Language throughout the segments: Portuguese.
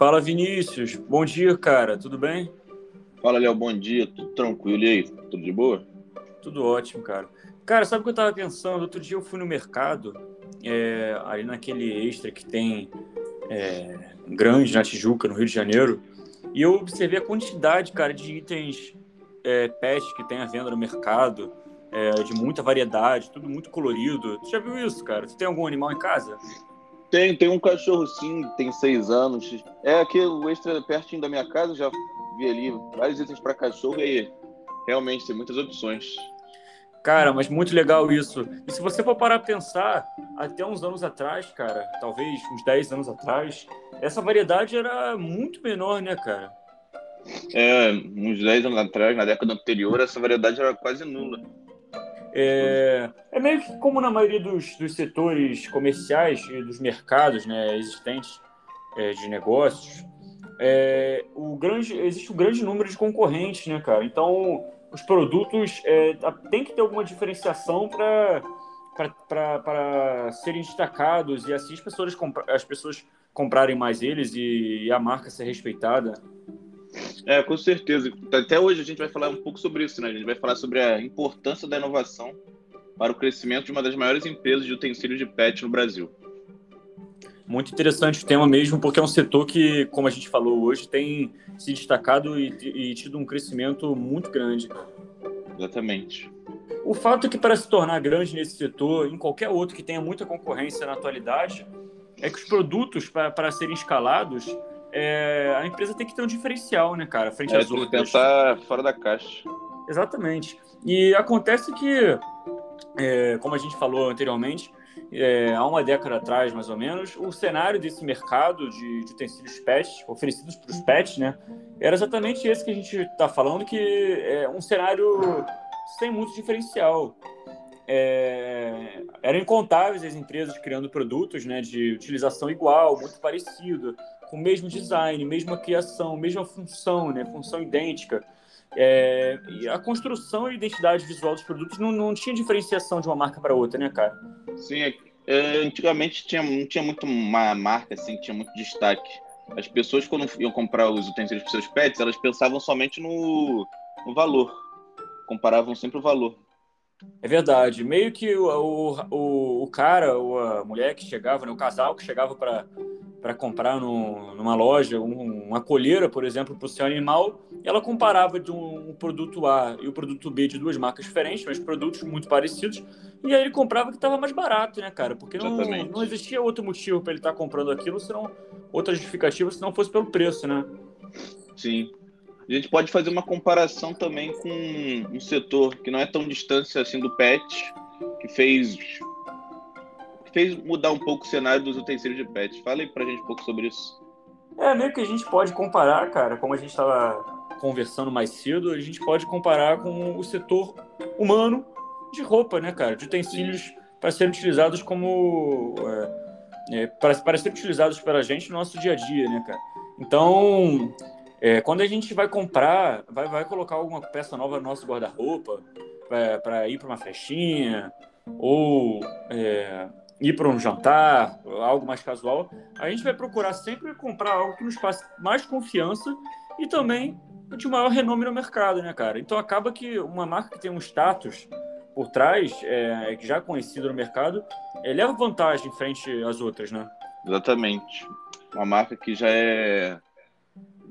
Fala, Vinícius. Bom dia, cara. Tudo bem? Fala, Léo. Bom dia. Tudo tranquilo. E aí? Tudo de boa? Tudo ótimo, cara. Cara, sabe o que eu tava pensando? Outro dia eu fui no mercado, é, ali naquele extra que tem é, grande na Tijuca, no Rio de Janeiro, e eu observei a quantidade, cara, de itens é, pet que tem à venda no mercado, é, de muita variedade, tudo muito colorido. Tu já viu isso, cara? Tu tem algum animal em casa? Tem, tem um cachorro sim, tem seis anos. É aquele extra pertinho da minha casa, já vi ali vários itens para cachorro e realmente tem muitas opções. Cara, mas muito legal isso. E se você for parar a pensar, até uns anos atrás, cara, talvez uns 10 anos atrás, essa variedade era muito menor, né, cara? É, uns 10 anos atrás, na década anterior, essa variedade era quase nula. É, é meio que como na maioria dos, dos setores comerciais e dos mercados né, existentes é, de negócios, é, o grande, existe um grande número de concorrentes, né, cara? Então, os produtos é, tem que ter alguma diferenciação para serem destacados e assim as pessoas, as pessoas comprarem mais eles e, e a marca ser respeitada. É, com certeza. Até hoje a gente vai falar um pouco sobre isso, né? A gente vai falar sobre a importância da inovação para o crescimento de uma das maiores empresas de utensílios de PET no Brasil. Muito interessante o tema mesmo, porque é um setor que, como a gente falou hoje, tem se destacado e, e tido um crescimento muito grande. Exatamente. O fato é que para se tornar grande nesse setor, em qualquer outro que tenha muita concorrência na atualidade, é que os produtos para, para serem escalados é, a empresa tem que ter um diferencial, né, cara, frente é, às outras. pensar fora da caixa. Exatamente. E acontece que, é, como a gente falou anteriormente, é, há uma década atrás, mais ou menos, o cenário desse mercado de, de utensílios PET, oferecidos para os PETs, né, era exatamente esse que a gente está falando, que é um cenário sem muito diferencial. É, eram incontáveis as empresas criando produtos né, de utilização igual, muito parecido, com o mesmo design, mesma criação, mesma função, né, função idêntica. É, e a construção e identidade visual dos produtos não, não tinha diferenciação de uma marca para outra, né, cara? Sim, é, antigamente tinha, não tinha muito uma marca assim, tinha muito destaque. As pessoas, quando iam comprar os utensílios para seus pets, elas pensavam somente no, no valor. Comparavam sempre o valor. É verdade. Meio que o, o, o cara ou a mulher que chegava, né, o casal que chegava para para comprar no, numa loja um, uma colheira, por exemplo, para o seu animal, ela comparava de um, um, produto A e o produto B de duas marcas diferentes, mas produtos muito parecidos, e aí ele comprava que estava mais barato, né, cara? Porque não, não existia outro motivo para ele estar tá comprando aquilo, senão outra justificativa, se não fosse pelo preço, né? Sim. A gente pode fazer uma comparação também com um setor que não é tão distante assim do pet, que fez fez mudar um pouco o cenário dos utensílios de pet. Fala aí pra gente um pouco sobre isso. É, meio que a gente pode comparar, cara, como a gente estava conversando mais cedo, a gente pode comparar com o setor humano de roupa, né, cara? De utensílios para serem utilizados como. É, é, para, para serem utilizados pela gente no nosso dia a dia, né, cara? Então, é, quando a gente vai comprar, vai, vai colocar alguma peça nova no nosso guarda-roupa para ir para uma festinha, ou é, ir para um jantar, algo mais casual, a gente vai procurar sempre comprar algo que nos passe mais confiança e também de maior renome no mercado, né, cara? Então acaba que uma marca que tem um status por trás, é, já é conhecido no mercado, é, leva vantagem frente às outras, né? Exatamente. Uma marca que já é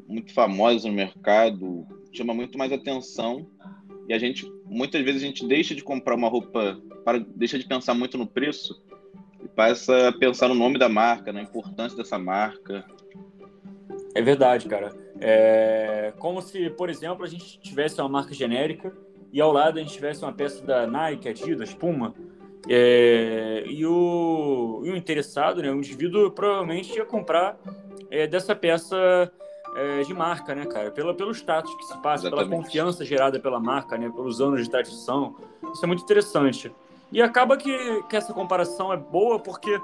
muito famosa no mercado, chama muito mais atenção e a gente muitas vezes a gente deixa de comprar uma roupa para deixa de pensar muito no preço e passa a pensar no nome da marca, na importância dessa marca. É verdade, cara. É como se, por exemplo, a gente tivesse uma marca genérica e ao lado a gente tivesse uma peça da Nike, Adidas, Puma, é, e, o, e o interessado, né, o indivíduo provavelmente ia comprar é, dessa peça é, de marca, né, cara? Pela, pelo status que se passa, Exatamente. pela confiança gerada pela marca, né, pelos anos de tradição. Isso é muito interessante. E acaba que, que essa comparação é boa porque,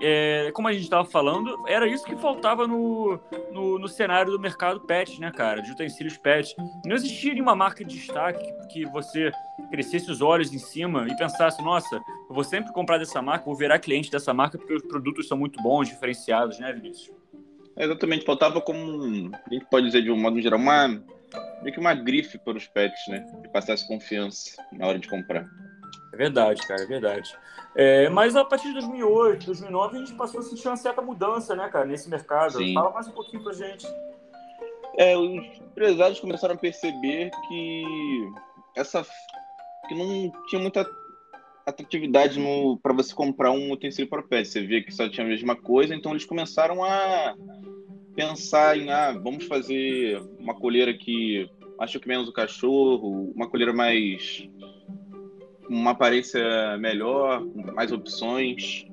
é, como a gente estava falando, era isso que faltava no, no, no, cenário do mercado pet, né, cara? De utensílios pet. Não existia nenhuma marca de destaque que, você crescesse os olhos em cima e pensasse, nossa, eu vou sempre comprar dessa marca, vou virar cliente dessa marca porque os produtos são muito bons, diferenciados, né, Vinícius? exatamente, faltava como, a gente pode dizer de um modo geral, uma, meio que uma grife para os pets, né? Que passasse confiança na hora de comprar. É verdade, cara, é verdade. É, mas a partir de 2008, 2009, a gente passou a sentir uma certa mudança, né, cara, nesse mercado. Sim. Fala mais um pouquinho pra gente. É, os empresários começaram a perceber que essa que não tinha muita atratividade para você comprar um utensílio para pet. Você via que só tinha a mesma coisa, então eles começaram a pensar em, ah, vamos fazer uma colheira que que menos o cachorro, uma colheira mais uma aparência melhor, mais opções.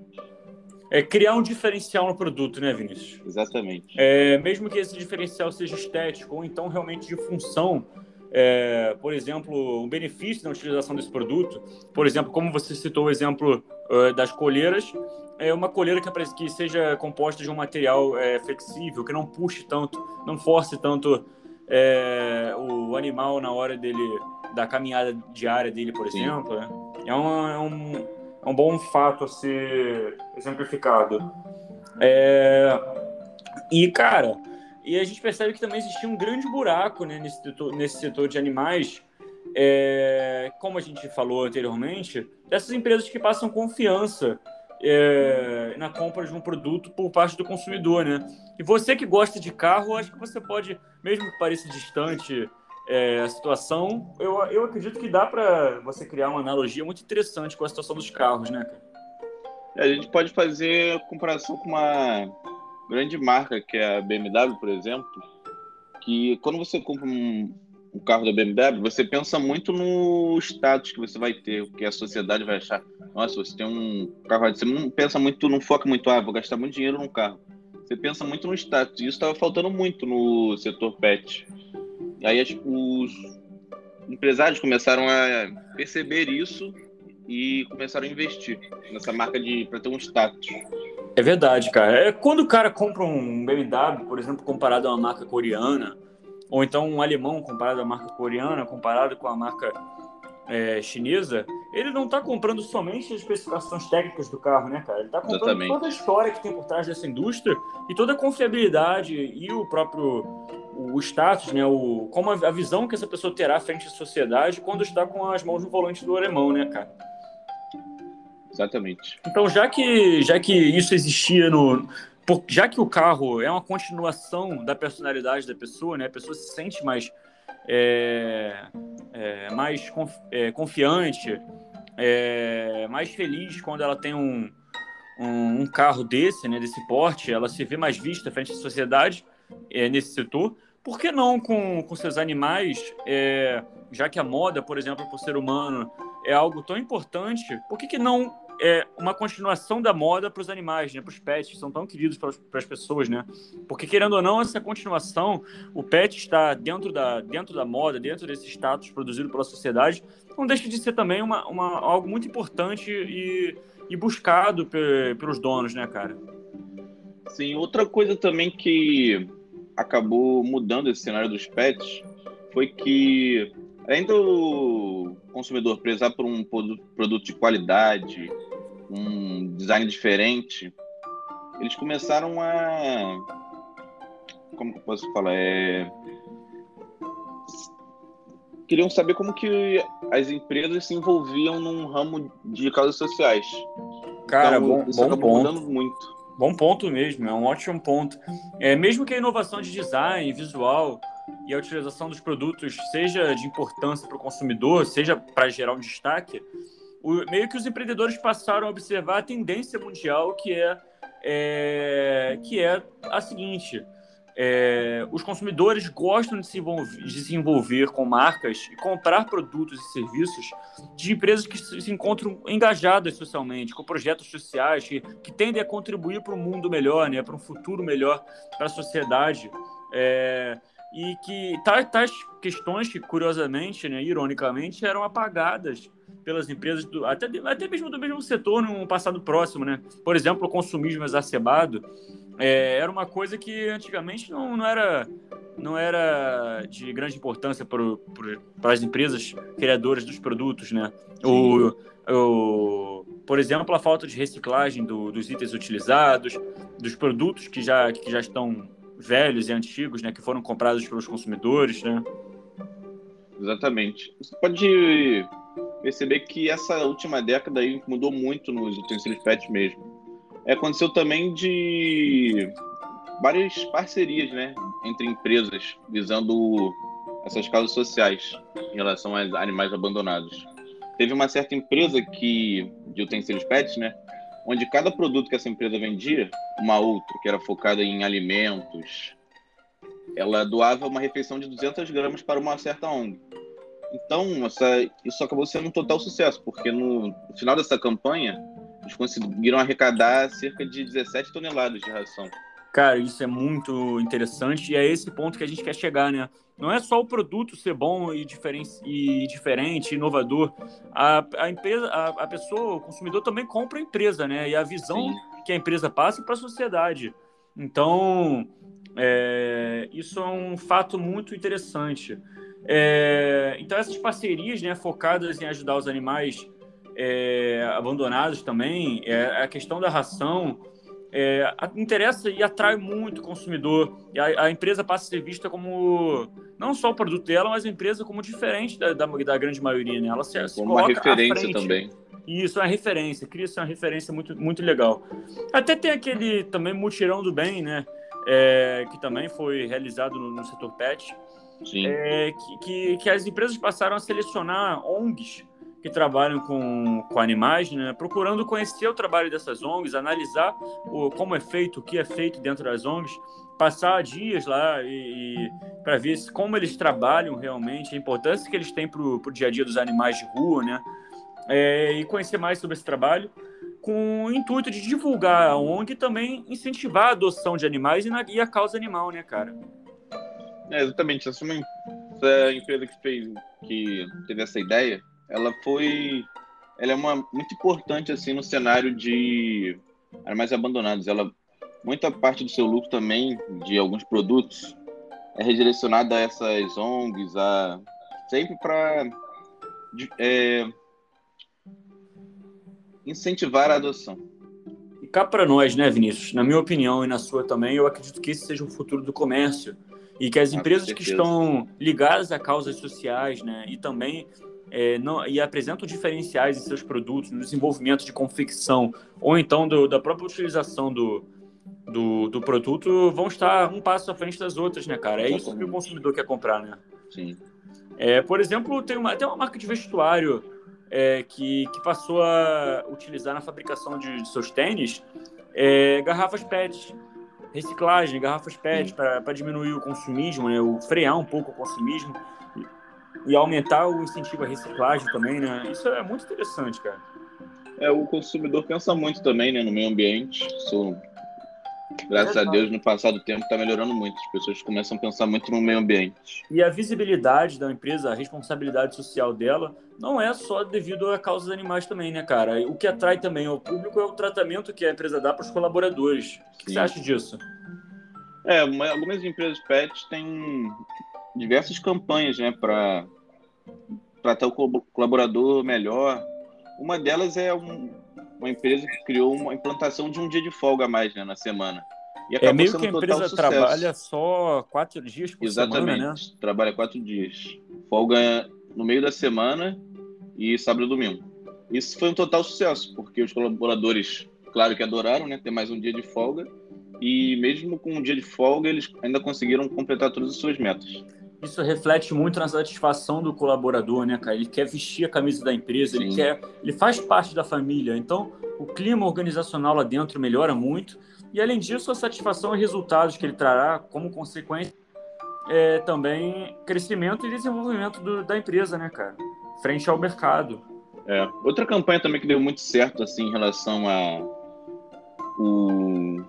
É criar um diferencial no produto, né, Vinícius? Exatamente. É, mesmo que esse diferencial seja estético ou então realmente de função, é, por exemplo, um benefício da utilização desse produto, por exemplo, como você citou o exemplo uh, das colheiras, é uma colheira que, que seja composta de um material é, flexível, que não puxe tanto, não force tanto é, o animal na hora dele da caminhada diária dele, por Sim. exemplo. Né? É, uma, é, um, é um bom fato a ser exemplificado. É, e, cara, e a gente percebe que também existia um grande buraco né, nesse, setor, nesse setor de animais, é, como a gente falou anteriormente, dessas empresas que passam confiança é, na compra de um produto por parte do consumidor, né? E você que gosta de carro, acho que você pode, mesmo que pareça distante é, a situação, eu, eu acredito que dá para você criar uma analogia muito interessante com a situação dos carros, né? É, a gente pode fazer comparação com uma grande marca que é a BMW, por exemplo, que quando você compra um, um carro da BMW, você pensa muito no status que você vai ter, o que a sociedade vai achar. Nossa, você tem um carro, você não pensa muito, não foca muito, ah, vou gastar muito dinheiro num carro. Você pensa muito no status. E isso estava faltando muito no setor pet. E aí os empresários começaram a perceber isso e começaram a investir nessa marca de para ter um status. É verdade, cara. É quando o cara compra um BMW, por exemplo, comparado a uma marca coreana, ou então um alemão comparado à marca coreana, comparado com a marca é, chinesa, ele não está comprando somente as especificações técnicas do carro, né, cara? Ele está comprando Exatamente. toda a história que tem por trás dessa indústria e toda a confiabilidade e o próprio o status, né, o, como a, visão que essa pessoa terá frente à sociedade quando está com as mãos no volante do alemão, né, cara? Exatamente. Então, já que, já que isso existia no, já que o carro é uma continuação da personalidade da pessoa, né? A pessoa se sente mais, é, é, mais conf, é, confiante, é, mais feliz quando ela tem um, um, um, carro desse, né? Desse porte, ela se vê mais vista frente à sociedade é, nesse setor. Por que não com, com seus animais, é, já que a moda, por exemplo, para o ser humano é algo tão importante, por que, que não é uma continuação da moda para os animais, né? Para os pets, que são tão queridos para as pessoas, né? Porque, querendo ou não, essa continuação, o pet está dentro da, dentro da moda, dentro desse status produzido pela sociedade, não deixa de ser também uma, uma algo muito importante e, e buscado pelos donos, né, cara? Sim, outra coisa também que acabou mudando esse cenário dos pets foi que além do consumidor prezar por um produto de qualidade, um design diferente, eles começaram a. Como que eu posso falar? É... Queriam saber como que as empresas se envolviam num ramo de causas sociais. Cara, então, bom, isso bom acabou ponto. mudando muito. Bom ponto mesmo, é um ótimo ponto. É, mesmo que a inovação de design, visual, e a utilização dos produtos seja de importância para o consumidor, seja para gerar um destaque, o, meio que os empreendedores passaram a observar a tendência mundial que é, é que é a seguinte: é, os consumidores gostam de se, envolver, de se, envolver, com marcas e comprar produtos e serviços de empresas que se encontram engajadas socialmente, com projetos sociais que, que tendem a contribuir para um mundo melhor, né, para um futuro melhor para a sociedade. É, e que tais, questões que, curiosamente, né, ironicamente, eram apagadas pelas empresas, do, até, até mesmo do mesmo setor num passado próximo. Né? Por exemplo, o consumismo exacerbado é, era uma coisa que antigamente não, não, era, não era de grande importância para, as empresas criadoras dos produtos. Né? O, o, Por exemplo, a falta de reciclagem do, dos itens utilizados, dos produtos que já, que já estão velhos e antigos, né, que foram comprados pelos consumidores, né? Exatamente. Você pode perceber que essa última década aí mudou muito nos utensílios PET mesmo. É, aconteceu também de várias parcerias, né, entre empresas visando essas causas sociais em relação aos animais abandonados. Teve uma certa empresa que de utensílios PET, né, onde cada produto que essa empresa vendia, uma outra que era focada em alimentos, ela doava uma refeição de 200 gramas para uma certa ONG. Então, essa, isso acabou sendo um total sucesso, porque no, no final dessa campanha, eles conseguiram arrecadar cerca de 17 toneladas de ração. Cara, isso é muito interessante e é esse ponto que a gente quer chegar, né? Não é só o produto ser bom e, diferen e diferente, inovador. A, a empresa, a, a, pessoa, o consumidor também compra a empresa, né? E a visão Sim. que a empresa passa para a sociedade. Então, é, isso é um fato muito interessante. É, então, essas parcerias né, focadas em ajudar os animais é, abandonados também, é, a questão da ração é, interessa e atrai muito o consumidor. E a, a, empresa passa a ser vista como não só o produto dela, mas a empresa como diferente da, da, da grande maioria. Né? Ela se, se como uma referência também. Isso, é uma referência, cria-se uma referência muito, muito legal. Até tem aquele também mutirão do bem, né? É, que também foi realizado no, no setor pet, é, que, que, que, as empresas passaram a selecionar ONGs que trabalham com, com animais, né, procurando conhecer o trabalho dessas ONGs, analisar o, como é feito, o que é feito dentro das ONGs, passar dias lá e, e para ver se, como eles trabalham realmente, a importância que eles têm para o dia a dia dos animais de rua, né, é, e conhecer mais sobre esse trabalho, com o intuito de divulgar a ONG e também incentivar a adoção de animais e, na, e a causa animal, né, cara? É, exatamente. Essa, é essa empresa que fez, que teve essa ideia, ela foi ela é uma muito importante assim no cenário de animais abandonados. Ela muita parte do seu lucro também de alguns produtos é redirecionada a essas ONGs, a sempre para é, incentivar a adoção. E cá para nós, né, Vinícius? Na minha opinião e na sua também, eu acredito que esse seja o futuro do comércio e que as ah, empresas que estão ligadas a causas sociais, né, e também é, não, e apresentam diferenciais em seus produtos, no desenvolvimento de confecção, ou então do, da própria utilização do, do, do, produto, vão estar um passo à frente das outras, né, cara? É isso que o consumidor quer comprar, né? Sim. É, por exemplo, tem uma, tem uma marca de vestuário é, que, que passou a utilizar na fabricação de, de seus tênis é, garrafas PET, reciclagem, garrafas PET, para diminuir o consumismo, né, o, frear um pouco o consumismo e aumentar o incentivo à reciclagem também, né? Isso é muito interessante, cara. É, o consumidor pensa muito também, né, no meio ambiente. Isso, graças é a Deus, no passado tempo está melhorando muito. As pessoas começam a pensar muito no meio ambiente. E a visibilidade da empresa, a responsabilidade social dela, não é só devido à causa dos animais também, né, cara? O que atrai também ao público é o tratamento que a empresa dá para os colaboradores. O que você acha disso? É, algumas empresas pet têm diversas campanhas, né, para tratar o colaborador melhor. Uma delas é um, uma empresa que criou uma implantação de um dia de folga a mais né, na semana. E é meio que a empresa trabalha só quatro dias por Exatamente, semana, né? trabalha quatro dias. Folga no meio da semana e sábado e domingo. Isso foi um total sucesso, porque os colaboradores, claro que adoraram, né, ter mais um dia de folga, e mesmo com um dia de folga, eles ainda conseguiram completar todas as suas metas isso reflete muito na satisfação do colaborador, né, cara? Ele quer vestir a camisa da empresa, Sim. ele quer, ele faz parte da família. Então, o clima organizacional lá dentro melhora muito. E além disso, a satisfação e resultados que ele trará como consequência é também crescimento e desenvolvimento do, da empresa, né, cara? Frente ao mercado. É. Outra campanha também que deu muito certo assim em relação a o,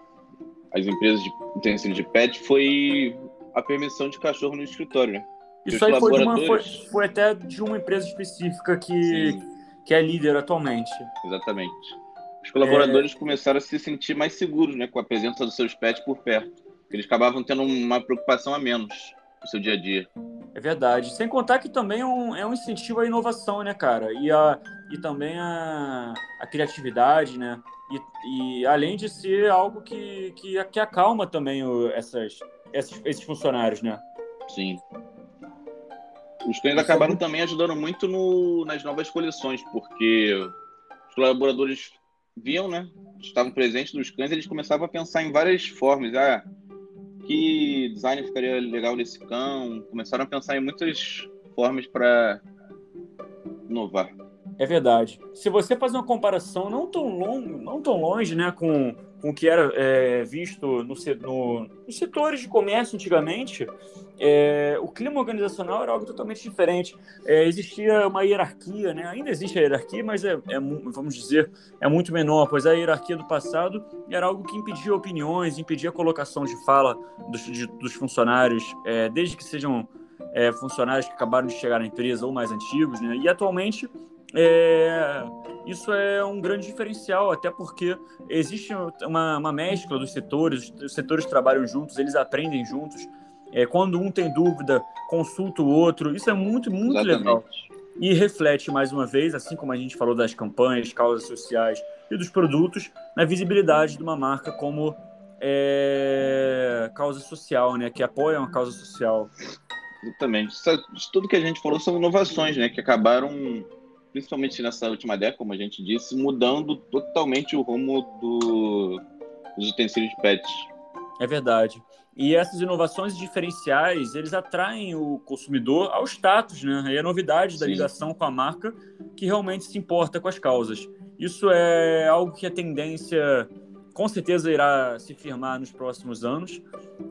as empresas de utensílios de pet foi a permissão de cachorro no escritório, né? Isso aí foi, uma, foi, foi, até de uma empresa específica que, que é líder atualmente. Exatamente. Os colaboradores é... começaram a se sentir mais seguros né, com a presença dos seus pets por perto. Eles acabavam tendo uma preocupação a menos o seu dia a dia. É verdade. Sem contar que também é um, é um incentivo à inovação, né, cara? E, a, e também a, a criatividade, né? E, e além de ser algo que, que, que acalma também o, essas, esses, esses funcionários, né? Sim. Os cães acabaram também ajudando muito no, nas novas coleções, porque os colaboradores viam, né? Estavam presentes nos cães, eles começavam a pensar em várias formas. Ah, que design ficaria legal nesse cão? Começaram a pensar em muitas formas para inovar. É verdade. Se você fazer uma comparação não tão, longe, não tão longe né, com, com o que era é, visto no, no, nos setores de comércio antigamente, é, o clima organizacional era algo totalmente diferente. É, existia uma hierarquia, né? ainda existe a hierarquia, mas é, é, vamos dizer, é muito menor, pois a hierarquia do passado era algo que impedia opiniões, impedia a colocação de fala dos, de, dos funcionários, é, desde que sejam é, funcionários que acabaram de chegar na empresa ou mais antigos, né? e atualmente é, isso é um grande diferencial, até porque existe uma, uma mescla dos setores, os setores trabalham juntos, eles aprendem juntos. É, quando um tem dúvida, consulta o outro. Isso é muito, muito Exatamente. legal. E reflete, mais uma vez, assim como a gente falou das campanhas, causas sociais e dos produtos, na visibilidade de uma marca como é, causa social, né? que apoia uma causa social. Exatamente. Tudo que a gente falou são inovações né? que acabaram principalmente nessa última década, como a gente disse, mudando totalmente o rumo do, dos utensílios de pets. É verdade. E essas inovações diferenciais, eles atraem o consumidor ao status, né? E a novidade Sim. da ligação com a marca que realmente se importa com as causas. Isso é algo que a tendência com certeza irá se firmar nos próximos anos.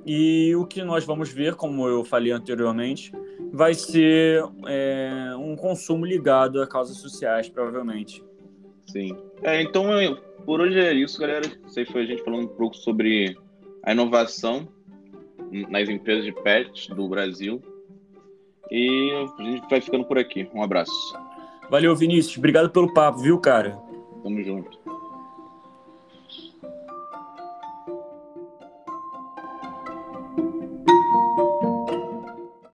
E o que nós vamos ver, como eu falei anteriormente, vai ser é, um consumo ligado a causas sociais, provavelmente. Sim. É, então, por hoje é isso, galera. Isso aí foi a gente falando um pouco sobre a inovação nas empresas de pets do Brasil. E a gente vai ficando por aqui. Um abraço. Valeu, Vinícius. Obrigado pelo papo, viu, cara? Tamo junto.